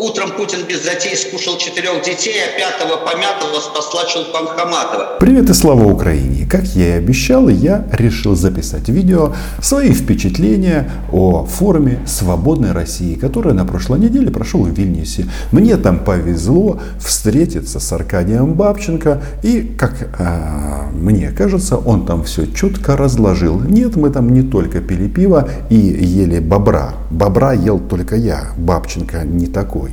Утром Путин без затей скушал четырех детей, а пятого помятого спасла Чулпан Хаматова. Привет и слава Украине! Как я и обещал, я решил записать видео свои впечатления о форуме «Свободной России», который на прошлой неделе прошел в Вильнюсе. Мне там повезло встретиться с Аркадием Бабченко и, как э, мне кажется, он там все четко разложил. Нет, мы там не только пили пиво и ели бобра. Бобра ел только я, Бабченко не такой.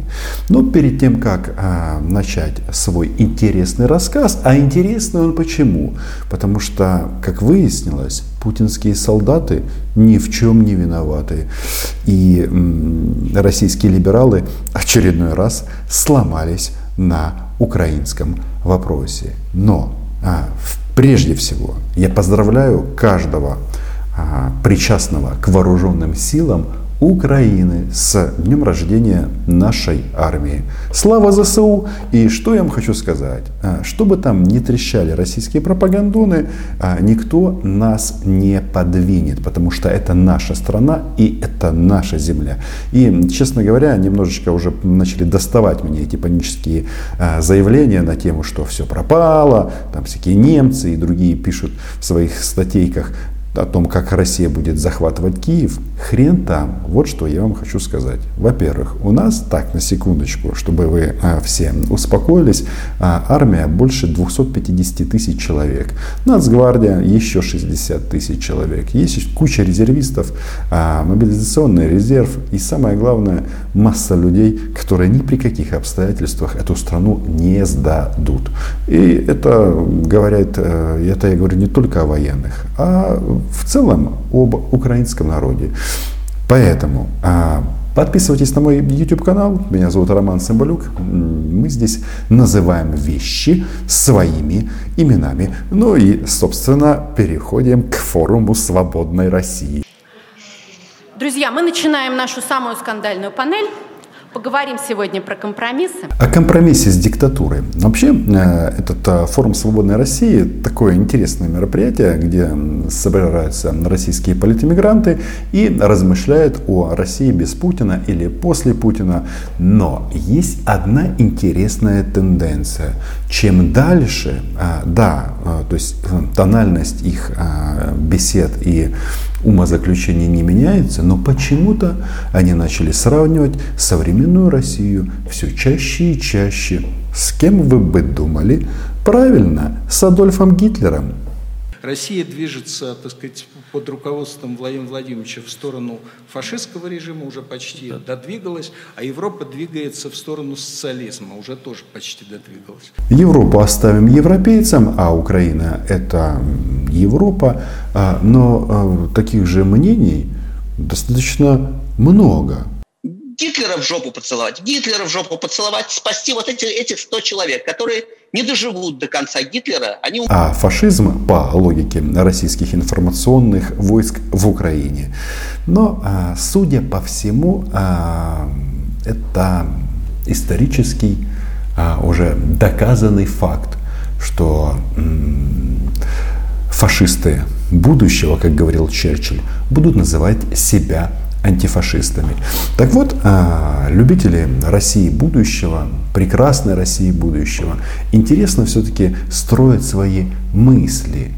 Но перед тем, как а, начать свой интересный рассказ, а интересный он почему? Потому что, как выяснилось, путинские солдаты ни в чем не виноваты. И м, российские либералы очередной раз сломались на украинском вопросе. Но а, прежде всего я поздравляю каждого а, причастного к вооруженным силам Украины с днем рождения нашей армии. Слава ЗСУ! И что я вам хочу сказать? А, что бы там ни трещали российские пропагандоны, а, никто нас не подвинет, потому что это наша страна и это наша земля. И, честно говоря, немножечко уже начали доставать мне эти панические а, заявления на тему, что все пропало, там всякие немцы и другие пишут в своих статейках, о том, как Россия будет захватывать Киев, хрен там. Вот что я вам хочу сказать. Во-первых, у нас, так, на секундочку, чтобы вы а, все успокоились, а, армия больше 250 тысяч человек. Нацгвардия еще 60 тысяч человек. Есть куча резервистов, а, мобилизационный резерв и самое главное, масса людей, которые ни при каких обстоятельствах эту страну не сдадут. И это говорит, э, это я говорю не только о военных, а в целом об украинском народе. Поэтому а, Подписывайтесь на мой YouTube канал. Меня зовут Роман Сымбалюк. Мы здесь называем вещи своими именами. Ну и, собственно, переходим к форуму «Свободной России». Друзья, мы начинаем нашу самую скандальную панель. Поговорим сегодня про компромиссы. О компромиссе с диктатурой. Вообще, э, этот э, форум «Свободной России» такое интересное мероприятие, где собираются российские политэмигранты и размышляют о России без Путина или после Путина. Но есть одна интересная тенденция. Чем дальше, э, да, то есть тональность их бесед и умозаключения не меняется, но почему-то они начали сравнивать современную Россию все чаще и чаще. С кем вы бы думали? Правильно, с Адольфом Гитлером. Россия движется, так сказать, под руководством Владимира Владимировича в сторону фашистского режима, уже почти да. додвигалась, а Европа двигается в сторону социализма, уже тоже почти додвигалась. Европу оставим европейцам, а Украина это Европа, а, но а, таких же мнений достаточно много. Гитлера в жопу поцеловать, Гитлера в жопу поцеловать, спасти вот эти, этих 100 человек, которые не доживут до конца Гитлера. Они... А фашизм, по логике российских информационных войск в Украине. Но, а, судя по всему, а, это исторический, а, уже доказанный факт, что фашисты будущего, как говорил Черчилль, будут называть себя антифашистами. Так вот, а, любители России будущего, прекрасной России будущего, интересно все-таки строить свои мысли.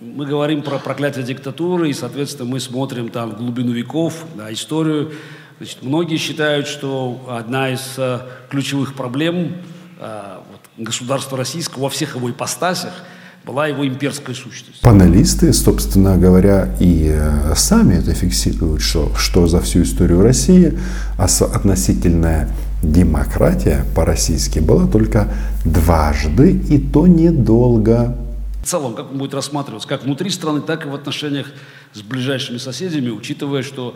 Мы говорим про проклятие диктатуры, и, соответственно, мы смотрим там в глубину веков, на историю. Значит, многие считают, что одна из э, ключевых проблем вот, государства российского во всех его ипостасях – была его имперская сущность. Панелисты, собственно говоря, и э, сами это фиксируют, что, что за всю историю России относительная демократия по-российски была только дважды, и то недолго. В целом, как он будет рассматриваться, как внутри страны, так и в отношениях с ближайшими соседями, учитывая, что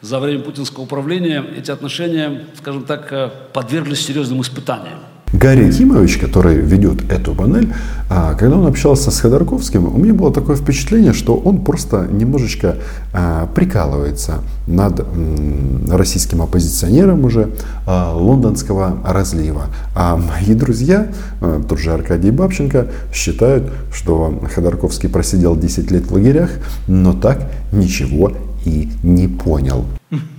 за время путинского управления эти отношения, скажем так, э, подверглись серьезным испытаниям. Гарри Кимович, который ведет эту панель, а, когда он общался с Ходорковским, у меня было такое впечатление, что он просто немножечко а, прикалывается над российским оппозиционером уже а, лондонского разлива. А мои друзья, тот же Аркадий Бабченко, считают, что Ходорковский просидел 10 лет в лагерях, но так ничего и не понял.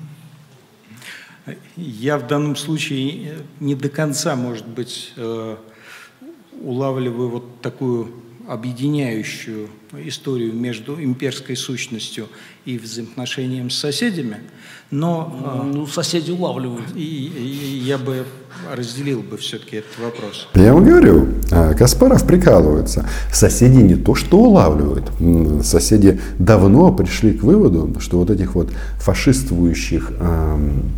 Я в данном случае не до конца, может быть, улавливаю вот такую объединяющую историю между имперской сущностью и взаимоотношением с соседями, но... Ну, ну соседи улавливают. И, и я бы разделил бы все-таки этот вопрос. Я вам говорю, а, Каспаров прикалывается. Соседи не то что улавливают, соседи давно пришли к выводу, что вот этих вот фашистующих эм,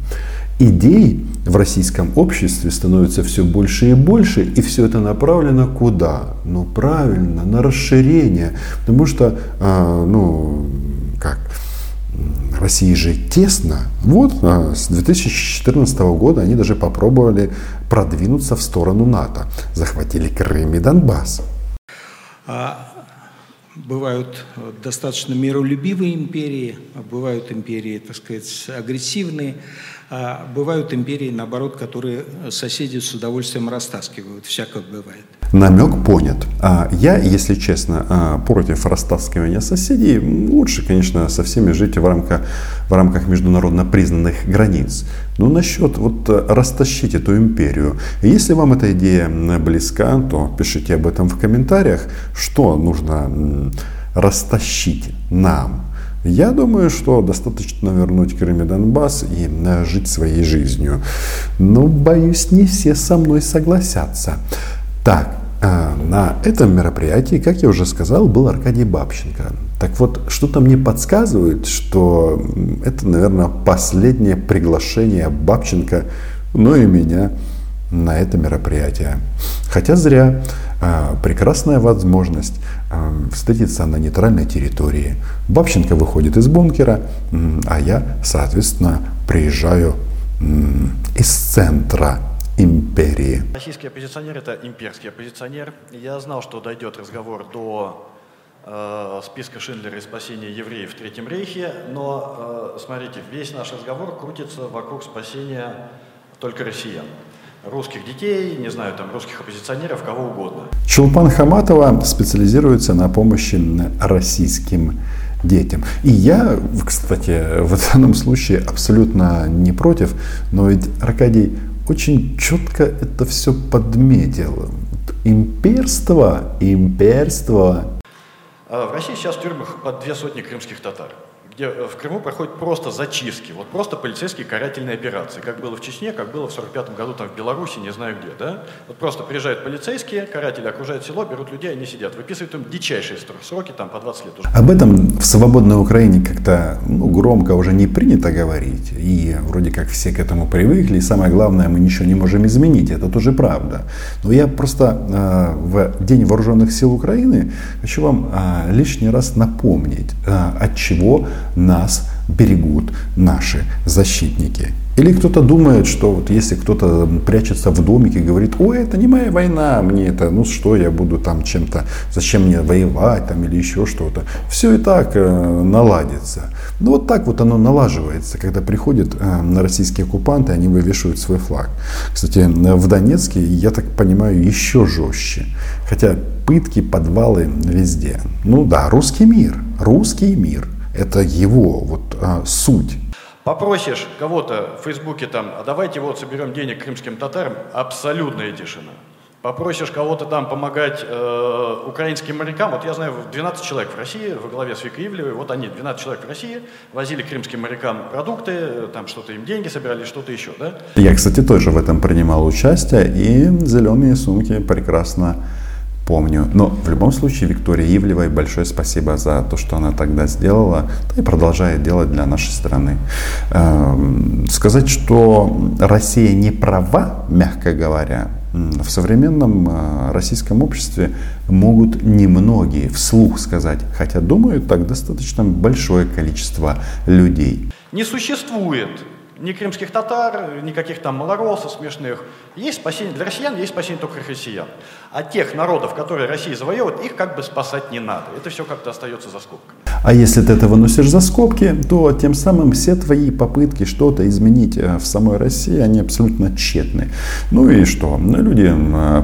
идей в российском обществе становится все больше и больше, и все это направлено куда? Ну правильно, на расширение, потому что, э, ну, как, России же тесно. Вот э, с 2014 года они даже попробовали продвинуться в сторону НАТО, захватили Крым и Донбасс. А бывают достаточно миролюбивые империи, а бывают империи, так сказать, агрессивные. А бывают империи, наоборот, которые соседи с удовольствием растаскивают. Всякое бывает. Намек понят. А я, если честно, а, против растаскивания соседей. Лучше, конечно, со всеми жить в рамках, в рамках международно признанных границ. Но насчет вот растащить эту империю. Если вам эта идея близка, то пишите об этом в комментариях, что нужно растащить нам я думаю, что достаточно вернуть Крым и Донбасс и э, жить своей жизнью. Но, боюсь, не все со мной согласятся. Так, э, на этом мероприятии, как я уже сказал, был Аркадий Бабченко. Так вот, что-то мне подсказывает, что это, наверное, последнее приглашение Бабченко, ну и меня на это мероприятие. Хотя зря. А, прекрасная возможность а, встретиться на нейтральной территории. Бабченко выходит из бункера, а я, соответственно, приезжаю из центра империи. Российский оппозиционер – это имперский оппозиционер. Я знал, что дойдет разговор до э, списка Шиндлера и спасения евреев в Третьем Рейхе, но, э, смотрите, весь наш разговор крутится вокруг спасения только россиян русских детей, не знаю, там, русских оппозиционеров, кого угодно. Чулпан Хаматова специализируется на помощи российским детям. И я, кстати, в данном случае абсолютно не против, но ведь Аркадий очень четко это все подметил. Имперство, имперство. А в России сейчас в тюрьмах под две сотни крымских татар где э, в Крыму проходят просто зачистки, вот просто полицейские карательные операции, как было в Чечне, как было в 45 году там в Беларуси, не знаю где, да? Вот просто приезжают полицейские, каратели окружают село, берут людей, они сидят, выписывают им дичайшие сроки, там по 20 лет уже. Об этом в свободной Украине как-то ну, громко уже не принято говорить, и вроде как все к этому привыкли, и самое главное, мы ничего не можем изменить, это тоже правда. Но я просто э, в День вооруженных сил Украины хочу вам э, лишний раз напомнить, э, от чего нас берегут наши защитники. Или кто-то думает, что вот если кто-то прячется в домике и говорит, ой, это не моя война, мне это, ну что я буду там чем-то, зачем мне воевать там или еще что-то. Все и так э, наладится. Ну вот так вот оно налаживается, когда приходят э, на российские оккупанты, они вывешивают свой флаг. Кстати, в Донецке, я так понимаю, еще жестче. Хотя пытки, подвалы везде. Ну да, русский мир, русский мир – это его вот а, суть. Попросишь кого-то в Фейсбуке там, а давайте вот соберем денег крымским татарам, абсолютная тишина. Попросишь кого-то там помогать э, украинским морякам, вот я знаю, 12 человек в России, во главе с Викой Ивлевой, вот они, 12 человек в России, возили крымским морякам продукты, там что-то им деньги собирали, что-то еще, да? Я, кстати, тоже в этом принимал участие, и зеленые сумки прекрасно помню. Но в любом случае Виктории Ивлевой большое спасибо за то, что она тогда сделала да и продолжает делать для нашей страны. Эм, сказать, что Россия не права, мягко говоря, в современном э, российском обществе могут немногие вслух сказать, хотя думают так достаточно большое количество людей. Не существует ни крымских татар, никаких там малоросов смешных. Есть спасение для россиян, есть спасение только россиян. А тех народов, которые Россия завоевывает, их как бы спасать не надо. Это все как-то остается за скобками. А если ты это выносишь за скобки, то тем самым все твои попытки что-то изменить э, в самой России, они абсолютно тщетны. Ну и что? Ну, люди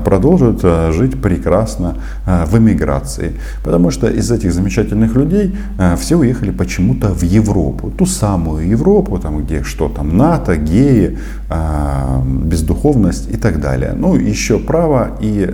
продолжат э, жить прекрасно э, в эмиграции. Потому что из этих замечательных людей все уехали почему-то в Европу. Ту самую Европу, там, где что там, НАТО, геи, бездуховность и так далее. Ну, еще право и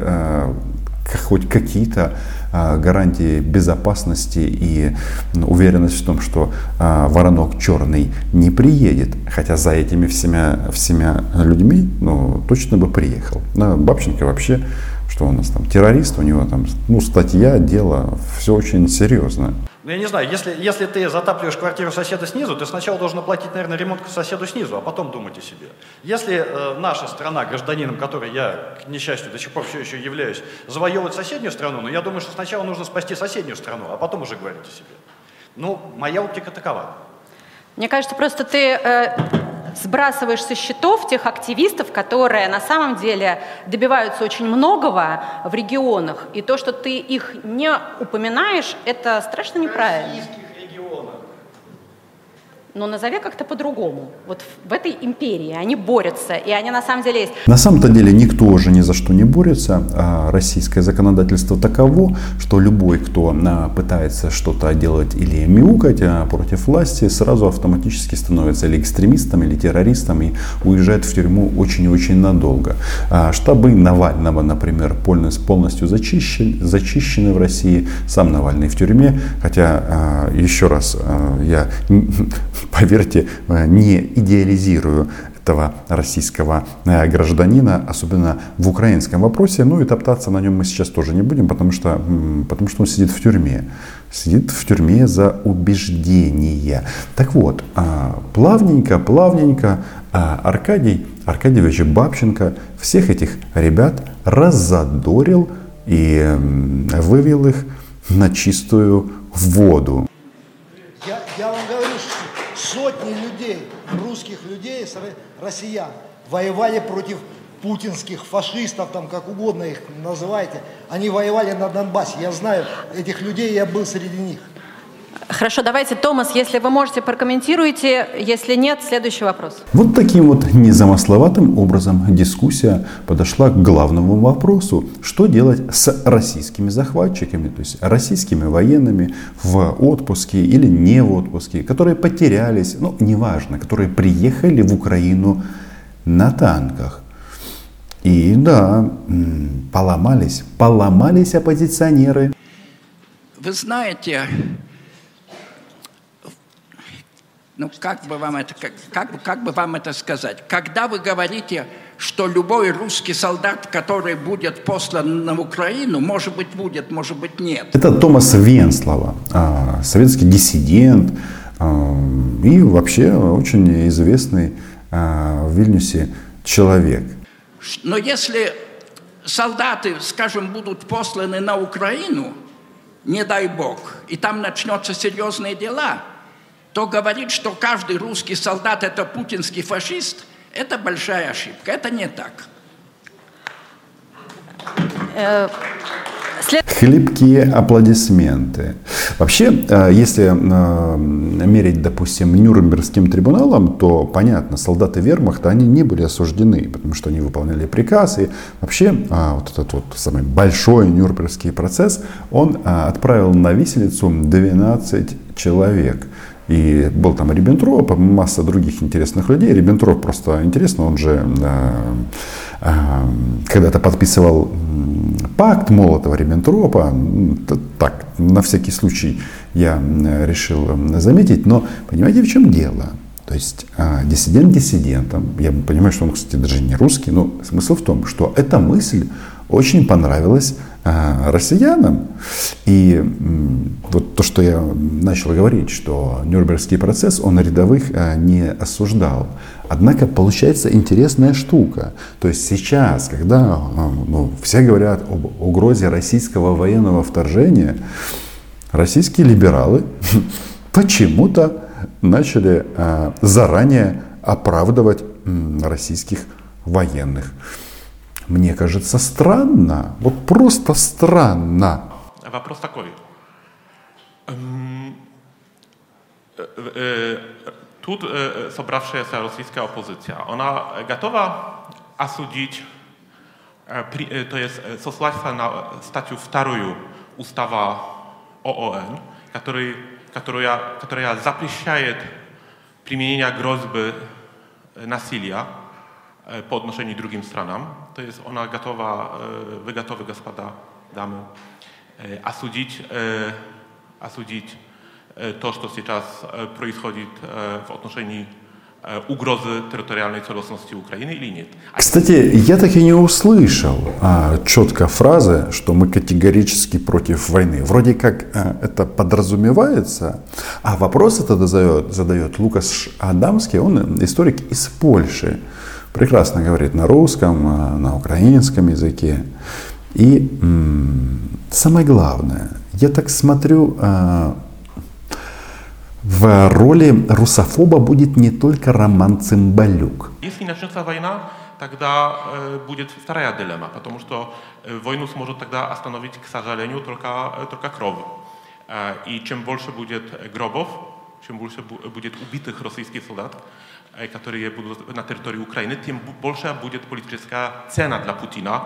хоть какие-то а, гарантии безопасности и уверенность в том, что а, воронок черный не приедет. Хотя за этими всеми, всеми людьми ну, точно бы приехал. Бабченко вообще, что у нас там, террорист, у него там ну, статья, дело, все очень серьезно. Ну, я не знаю, если, если ты затапливаешь квартиру соседа снизу, ты сначала должен оплатить, наверное, ремонт соседу снизу, а потом думать о себе. Если э, наша страна, гражданином которой я, к несчастью, до сих пор все еще являюсь, завоевывает соседнюю страну, но я думаю, что сначала нужно спасти соседнюю страну, а потом уже говорить о себе. Ну, моя оптика такова. Мне кажется, просто ты э, сбрасываешь со счетов тех активистов, которые на самом деле добиваются очень многого в регионах. И то, что ты их не упоминаешь, это страшно неправильно но назови как-то по-другому. Вот в этой империи они борются, и они на самом деле есть. На самом-то деле никто уже ни за что не борется. А российское законодательство таково, что любой, кто а, пытается что-то делать или мяукать а, против власти, сразу автоматически становится или экстремистом, или террористом и уезжает в тюрьму очень и очень надолго. Штабы Навального, например, полностью зачищены, зачищены в России. Сам Навальный в тюрьме, хотя, еще раз, я поверьте, э, не идеализирую этого российского э, гражданина, особенно в украинском вопросе. Ну и топтаться на нем мы сейчас тоже не будем, потому что, потому что он сидит в тюрьме. Сидит в тюрьме за убеждения. Так вот, а, плавненько, плавненько а, Аркадий Аркадьевич Бабченко всех этих ребят разодорил и вывел их на чистую воду. Я, я вам говорю, сотни людей, русских людей, россиян, воевали против путинских фашистов, там как угодно их называйте. Они воевали на Донбассе. Я знаю этих людей, я был среди них. Хорошо, давайте, Томас, если вы можете, прокомментируйте. Если нет, следующий вопрос. Вот таким вот незамысловатым образом дискуссия подошла к главному вопросу. Что делать с российскими захватчиками, то есть российскими военными в отпуске или не в отпуске, которые потерялись, ну, неважно, которые приехали в Украину на танках. И да, поломались, поломались оппозиционеры. Вы знаете, ну как бы вам это, как, как, как бы вам это сказать? Когда вы говорите, что любой русский солдат, который будет послан на Украину, может быть будет, может быть нет. Это Томас Венслова, а, советский диссидент а, и вообще очень известный а, в Вильнюсе человек. Но если солдаты, скажем, будут посланы на Украину, не дай бог, и там начнутся серьезные дела – то говорит, что каждый русский солдат это путинский фашист, это большая ошибка. Это не так. Э, Хлипкие аплодисменты. Вообще, э, если э, мерить, допустим, Нюрнбергским трибуналом, то понятно, солдаты вермахта, они не были осуждены, потому что они выполняли приказ. И вообще, вот этот вот самый большой Нюрнбергский процесс, он отправил на виселицу 12 человек. И был там Риббентроп, масса других интересных людей. Риббентроп просто интересно, он же э, э, когда-то подписывал пакт Молотова-Риббентропа. Так, на всякий случай я решил заметить. Но понимаете, в чем дело? То есть э, диссидент диссидентом, я понимаю, что он, кстати, даже не русский, но смысл в том, что эта мысль очень понравилась э, россиянам. И вот то, что я начал говорить, что Нюрнбергский процесс, он рядовых э, не осуждал. Однако получается интересная штука. То есть сейчас, когда э, ну, все говорят об угрозе российского военного вторжения, российские либералы почему-то начали заранее оправдывать российских военных. Мне кажется странно, вот просто странно. Вопрос такой. Эм, тут собравшаяся российская оппозиция, она готова осудить, то есть сослаться на статью вторую устава ООН, который, которая, которая запрещает применение грозбы насилия по отношению к другим странам. То есть она готова, вы готовы, господа, дамы, осудить, осудить то, что сейчас происходит в отношении угрозы территориальной целостности Украины или нет. Кстати, я так и не услышал а, четко фразы, что мы категорически против войны. Вроде как а, это подразумевается, а вопрос это задает, задает Лукас Адамский, он историк из Польши. Прекрасно говорит на русском, а, на украинском языке. И самое главное, я так смотрю, а, в роли русофоба будет не только Роман Цымбалюк. Если начнется война, тогда э, будет вторая дилемма, потому что э, войну сможет тогда остановить, к сожалению, только, э, только кровь. Э, и чем больше будет гробов, чем больше будет убитых российских солдат, э, которые будут на территории Украины, тем больше будет политическая цена для Путина,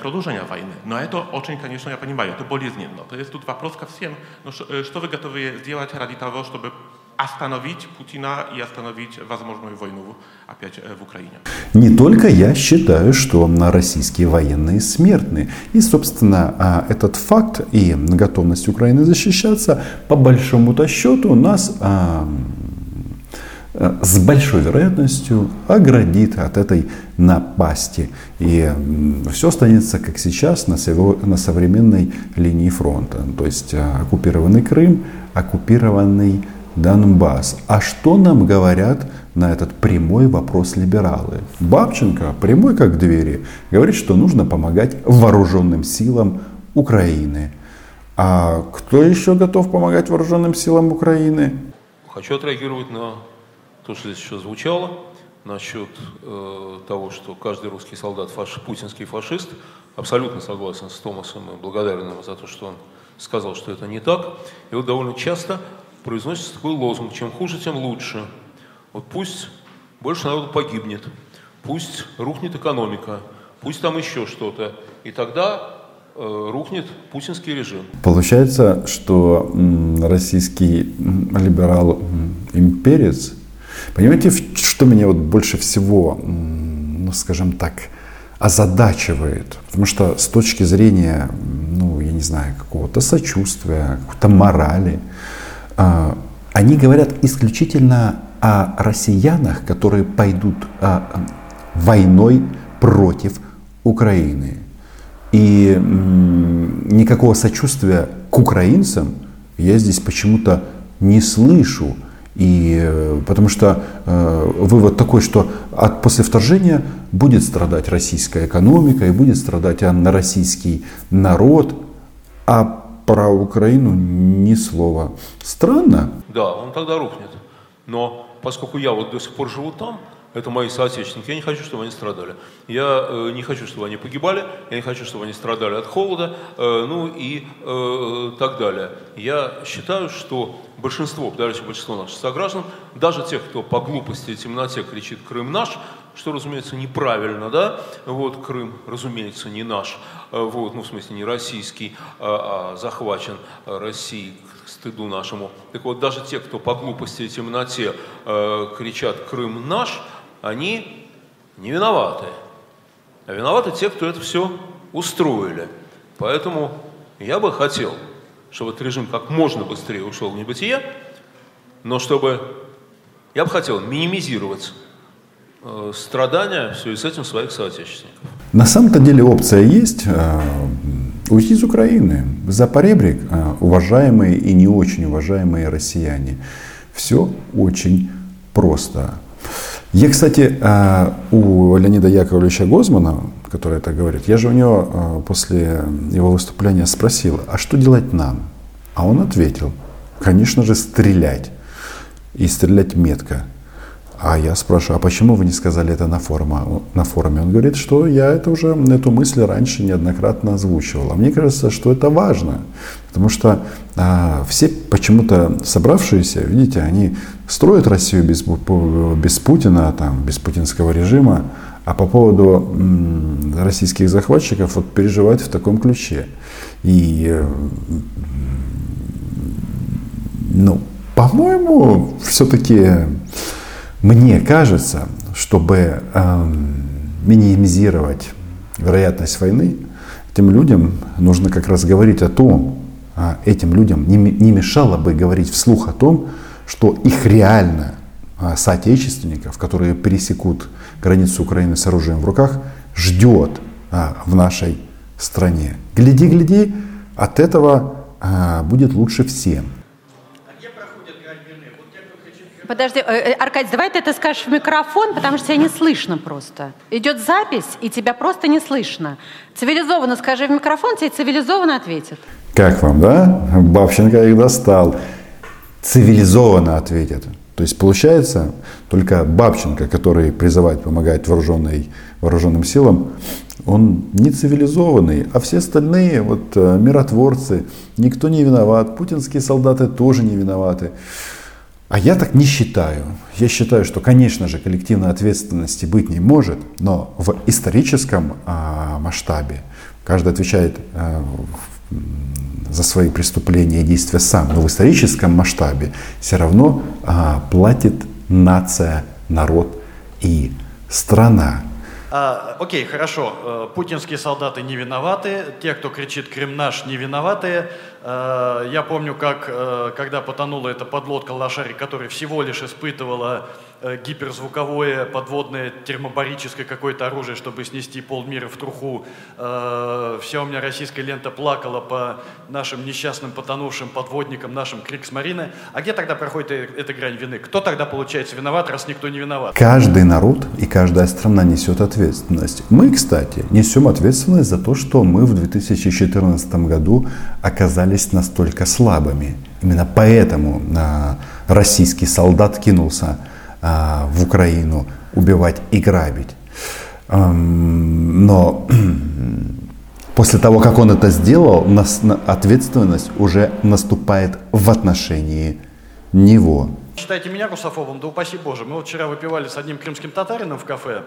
продолжения войны. Но это очень, конечно, я понимаю, это болезненно. То есть тут вопрос ко всем, но что вы готовы сделать ради того, чтобы остановить Путина и остановить возможную войну опять в Украине. Не только я считаю, что российские военные смертны. И, собственно, этот факт и готовность Украины защищаться, по большому-то счету, нас Э, с большой вероятностью оградит от этой напасти. И все останется, как сейчас, на, на современной линии фронта. То есть э, оккупированный Крым, оккупированный Донбасс. А что нам говорят на этот прямой вопрос либералы? Бабченко, прямой как двери, говорит, что нужно помогать вооруженным силам Украины. А кто еще готов помогать вооруженным силам Украины? Хочу отреагировать на то, что здесь еще звучало, насчет э, того, что каждый русский солдат фаш, путинский фашист, абсолютно согласен с Томасом и благодарен ему за то, что он сказал, что это не так. И вот довольно часто произносится такой лозунг, чем хуже, тем лучше. Вот пусть больше народу погибнет, пусть рухнет экономика, пусть там еще что-то. И тогда э, рухнет путинский режим. Получается, что российский либерал имперец Понимаете, что меня вот больше всего, ну, скажем так, озадачивает? Потому что с точки зрения, ну, я не знаю, какого-то сочувствия, какой-то морали, а, они говорят исключительно о россиянах, которые пойдут а, войной против Украины. И никакого сочувствия к украинцам я здесь почему-то не слышу. И э, потому что э, вывод такой, что от, после вторжения будет страдать российская экономика и будет страдать на российский народ, а про Украину ни слова. Странно. Да, он тогда рухнет. Но поскольку я вот до сих пор живу там, это мои соотечественники. Я не хочу, чтобы они страдали. Я э, не хочу, чтобы они погибали. Я не хочу, чтобы они страдали от холода. Э, ну и э, так далее. Я считаю, что большинство, подавляющее большинство наших сограждан, даже тех, кто по глупости и темноте кричит «Крым наш», что, разумеется, неправильно, да, вот, Крым, разумеется, не наш, э, вот, ну, в смысле, не российский, а, а захвачен Россией стыду нашему. Так вот, даже те, кто по глупости и темноте э, кричат «Крым наш», они не виноваты. А виноваты те, кто это все устроили. Поэтому я бы хотел, чтобы этот режим как можно быстрее ушел в небытие, но чтобы, я бы хотел минимизировать э, страдания в связи с этим своих соотечественников. На самом-то деле опция есть э, уйти из Украины. За поребрик, э, уважаемые и не очень уважаемые россияне. Все очень просто. Я, кстати, э, у Леонида Яковлевича Гозмана, который это говорит, я же у него э, после его выступления спросил, а что делать нам? А он ответил, конечно же, стрелять. И стрелять метко. А я спрашиваю, а почему вы не сказали это на, форуме? на форуме? Он говорит, что я это уже, эту мысль раньше неоднократно озвучивал. А мне кажется, что это важно, потому что а, все почему-то собравшиеся, видите, они строят Россию без, без Путина, там, без путинского режима, а по поводу м, российских захватчиков вот переживают в таком ключе. И, э, ну, по-моему, все-таки мне кажется, чтобы э, минимизировать вероятность войны, этим людям нужно как раз говорить о том, а этим людям не, не мешало бы говорить вслух о том, что их реально а, соотечественников, которые пересекут границу Украины с оружием в руках, ждет а, в нашей стране. Гляди, гляди, от этого а, будет лучше всем. Подожди, э, э, Аркадий, давай ты это скажешь в микрофон, потому что тебя не слышно просто. Идет запись, и тебя просто не слышно. Цивилизованно скажи в микрофон, тебе цивилизованно ответят. Как вам, да? Бабченко их достал. Цивилизованно ответят. То есть получается, только Бабченко, который призывает помогать вооруженной, вооруженным силам, он не цивилизованный, а все остальные вот э, миротворцы, никто не виноват, путинские солдаты тоже не виноваты. А я так не считаю. Я считаю, что, конечно же, коллективной ответственности быть не может, но в историческом а, масштабе каждый отвечает а, за свои преступления и действия сам, но в историческом масштабе все равно а, платит нация, народ и страна. А, окей, хорошо. Э, путинские солдаты не виноваты, те, кто кричит «Крым наш», не виноваты. Э, я помню, как, э, когда потонула эта подлодка «Лошарик», которая всего лишь испытывала гиперзвуковое, подводное, термобарическое какое-то оружие, чтобы снести полмира в труху. Э, вся у меня российская лента плакала по нашим несчастным потонувшим подводникам, нашим Криксмарины. А где тогда проходит э, эта грань вины? Кто тогда получается виноват, раз никто не виноват? Каждый народ и каждая страна несет ответственность. Мы, кстати, несем ответственность за то, что мы в 2014 году оказались настолько слабыми. Именно поэтому российский солдат кинулся в Украину убивать и грабить. Но после того, как он это сделал, ответственность уже наступает в отношении него. Считайте меня русофобом, да упаси Боже. Мы вот вчера выпивали с одним крымским татарином в кафе.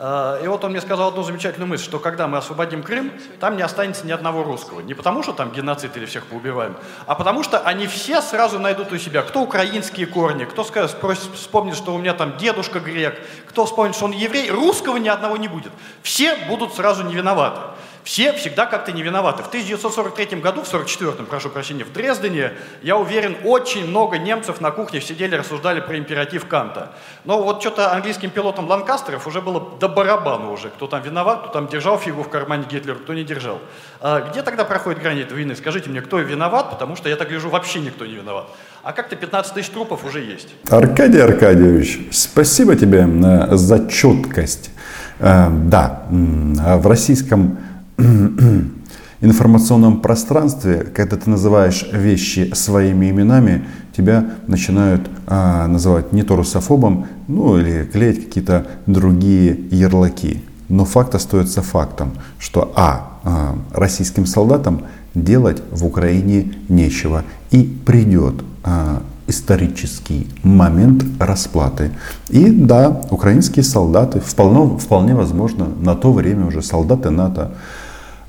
А, и вот он мне сказал одну замечательную мысль, что когда мы освободим Крым, там не останется ни одного русского. Не потому, что там геноцид или всех поубиваем, а потому что они все сразу найдут у себя, кто украинские корни, кто скажет, вспомнит, что у меня там дедушка грек, кто вспомнит, что он еврей, русского ни одного не будет. Все будут сразу не виноваты. Все всегда как-то не виноваты. В 1943 году, в 1944, прошу прощения, в Дрездене, я уверен, очень много немцев на кухне сидели, рассуждали про императив Канта. Но вот что-то английским пилотам Ланкастеров уже было до барабана уже. Кто там виноват, кто там держал фигу в кармане Гитлера, кто не держал. А где тогда проходит грани этой войны? Скажите мне, кто виноват, потому что я так гляжу, вообще никто не виноват. А как-то 15 тысяч трупов уже есть. Аркадий Аркадьевич, спасибо тебе э, за четкость. Э, да, в российском информационном пространстве, когда ты называешь вещи своими именами, тебя начинают а, называть не то русофобом, ну или клеить какие-то другие ярлыки. Но факт остается фактом, что а, а российским солдатам делать в Украине нечего. И придет а, исторический момент расплаты. И да, украинские солдаты, вполне, вполне возможно, на то время уже солдаты НАТО,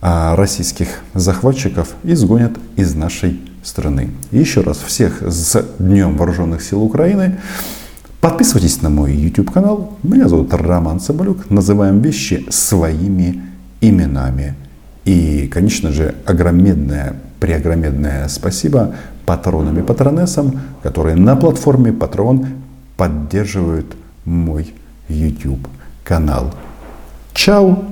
российских захватчиков изгонят из нашей страны. еще раз всех с Днем Вооруженных сил Украины. Подписывайтесь на мой YouTube канал. Меня зовут Роман Соболюк. Называем вещи своими именами. И, конечно же, огромное, преогромедное спасибо патронам и патронессам, которые на платформе Patreon поддерживают мой YouTube канал. Чао!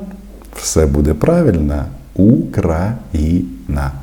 Все буде правильно. Украина.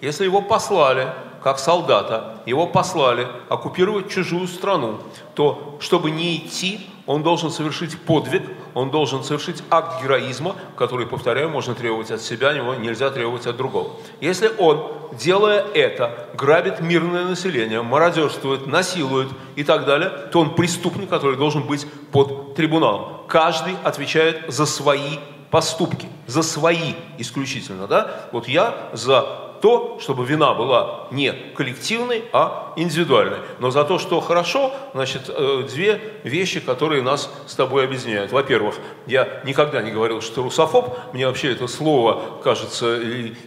Если его послали, как солдата, его послали оккупировать чужую страну, то чтобы не идти, он должен совершить подвиг, он должен совершить акт героизма, который, повторяю, можно требовать от себя, него нельзя требовать от другого. Если он, делая это, грабит мирное население, мародерствует, насилует и так далее, то он преступник, который должен быть под трибуналом. Каждый отвечает за свои поступки, за свои исключительно, да? Вот я за то, чтобы вина была не коллективной, а индивидуальной. Но за то, что хорошо, значит, э, две вещи, которые нас с тобой объединяют. Во-первых, я никогда не говорил, что русофоб. Мне вообще это слово кажется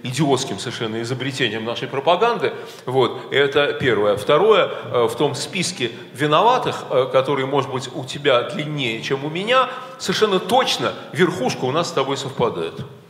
идиотским совершенно изобретением нашей пропаганды. Вот, это первое. Второе, э, в том списке виноватых, э, который, может быть, у тебя длиннее, чем у меня, совершенно точно верхушка у нас с тобой совпадает. it.